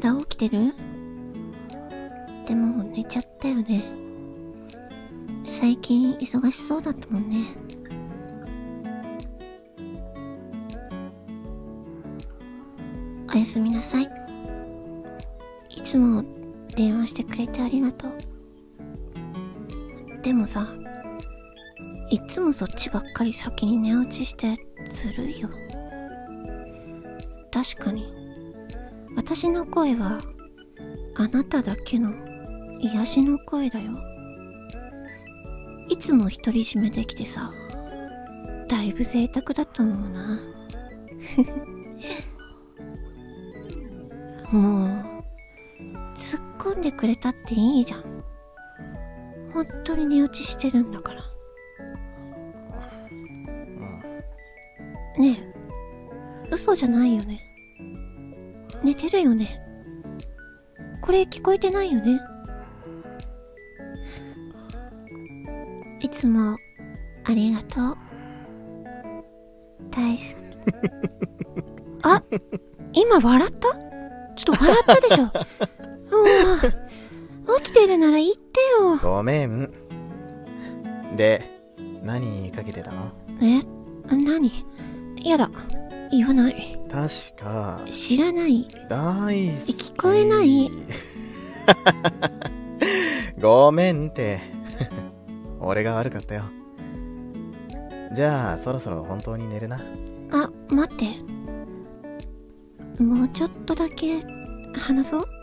だ起きてる？でも寝ちゃったよね。最近忙しそうだったもんね。おやすみなさい。いつも電話してくれてありがとう。でもさ、いつもそっちばっかり先に寝落ちしてずるいよ。確かに、私の声はあなただけの癒しの声だよ。いつも独り占めできてさ、だいぶ贅沢だと思うな。もう、突っ込んでくれたっていいじゃん。本当に寝落ちしてるんだから。ねえ、嘘じゃないよね。寝てるよね。これ聞こえてないよね。いつもありがとう。大好き。あ、今笑った？ちょっと笑ったでしょ。もう、起きてるなら言ってよ。ごめん。で、何かけてたの？え？何？やだ。言わない。確か、知らない。大好き。聞こえない。ごめんって。俺が悪かったよ。じゃあ、そろそろ本当に寝るな。あ、待って。もうちょっとだけ話そう。